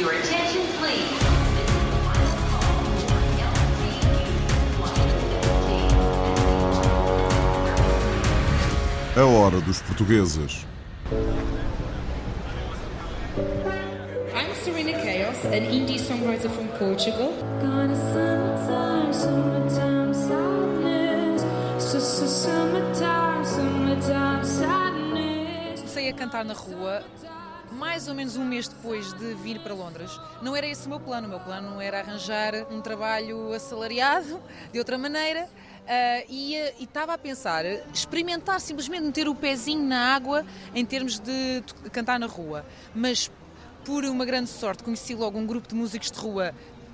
Your attention, please. A hora dos portugueses. I'm Serena Chaos, an indie songwriter from Portugal. Gonna summertime, summertime Summertime, summertime sadness. A cantar na rua mais ou menos um mês depois de vir para Londres. Não era esse o meu plano. O meu plano era arranjar um trabalho assalariado de outra maneira. ah, e estava a pensar, experimentar simplesmente meter o pezinho na água em termos de to- cantar na rua. Mas por uma grande sorte conheci logo um grupo de músicos de rua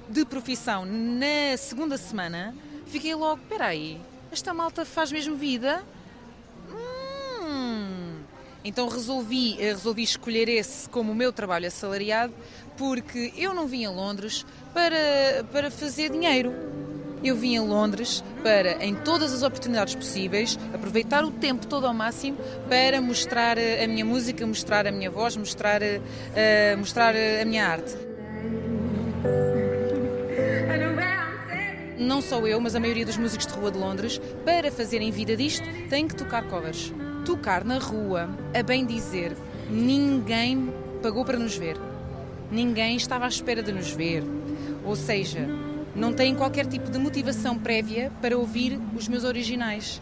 de profissão na segunda semana. Fiquei logo, espera aí, esta malta faz mesmo vida? Então resolvi, eh, resolvi escolher esse como o meu trabalho assalariado porque eu não vim a Londres para, para fazer dinheiro. Eu vim a Londres para, em todas as oportunidades possíveis, aproveitar o tempo todo ao máximo para mostrar eh, a minha música, mostrar a minha voz, mostrar, eh, mostrar a minha arte. Não só eu, mas a maioria dos músicos de rua de Londres, para fazerem vida disto, têm que tocar covers. Tocar na rua, a bem dizer, ninguém pagou para nos ver. Ninguém estava à espera de nos ver. Ou seja, não têm qualquer tipo de motivação prévia para ouvir os meus originais.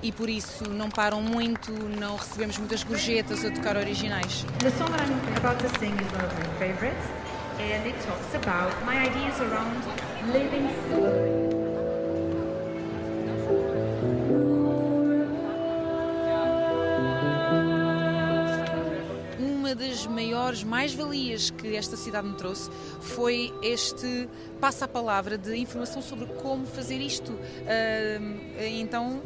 E por isso não param muito, não recebemos muitas gorjetas a tocar originais. The song that I'm about to sing is one of my favorites, and it talks about my ideas around living. Maiores mais-valias que esta cidade me trouxe foi este passa a palavra de informação sobre como fazer isto. Ah, então,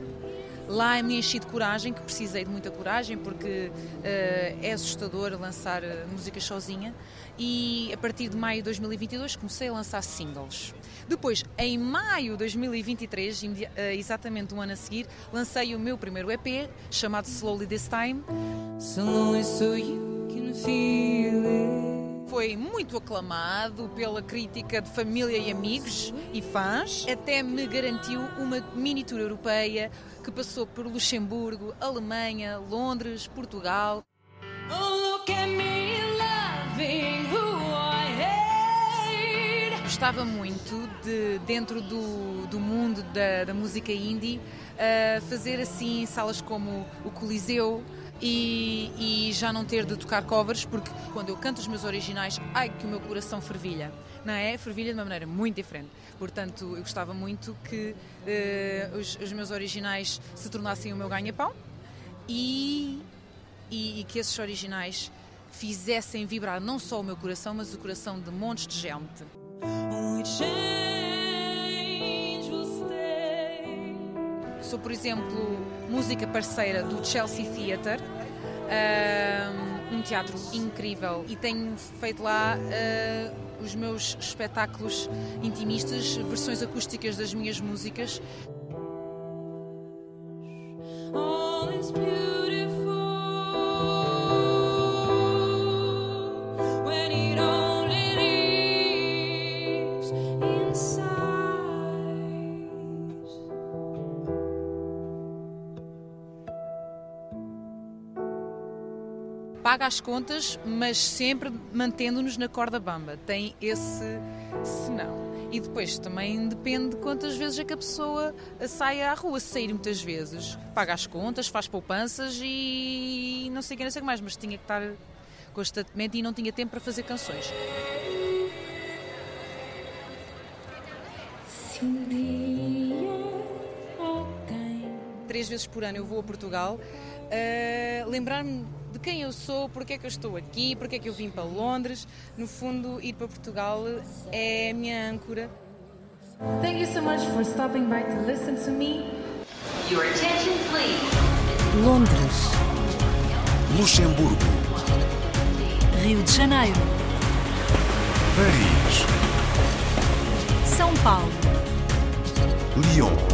lá me enchi de coragem, que precisei de muita coragem, porque ah, é assustador lançar ah, músicas sozinha. E a partir de maio de 2022 comecei a lançar singles. Depois, em maio de 2023, imedi- ah, exatamente um ano a seguir, lancei o meu primeiro EP, chamado Slowly This Time. Foi muito aclamado pela crítica de família e amigos e fãs. Até me garantiu uma mini tour europeia que passou por Luxemburgo, Alemanha, Londres, Portugal. Gostava muito de, dentro do, do mundo da, da música indie, ah, fazer assim salas como o Coliseu e, e já não ter de tocar covers, porque quando eu canto os meus originais, ai que o meu coração fervilha. Não é? Fervilha de uma maneira muito diferente. Portanto, eu gostava muito que eh, os, os meus originais se tornassem o meu ganha-pão e, e, e que esses originais fizessem vibrar não só o meu coração, mas o coração de montes de gente. Sou, por exemplo, música parceira do Chelsea Theatre, um, teatro incrível, e tenho feito lá uh, os meus espetáculos intimistas, versões acústicas das minhas músicas. Paga as contas, mas sempre mantendo-nos na corda bamba. Tem esse senão. E depois também depende de quantas vezes é que a pessoa sai à rua. Sair muitas vezes, paga as contas, faz poupanças e não sei o que, não sei o que mais, mas tinha que estar constantemente e não tinha tempo para fazer canções. Alguém Três vezes por ano eu vou a Portugal uh, lembrar-me de quem eu sou, porque é que eu estou aqui, porque é que eu vim para Londres. No fundo, ir para Portugal é a minha âncora. Thank you so much for stopping by to listen to me. Your attention, please. Londres, Luxemburgo. Rio de Janeiro, Paris. São Paulo, Lyon.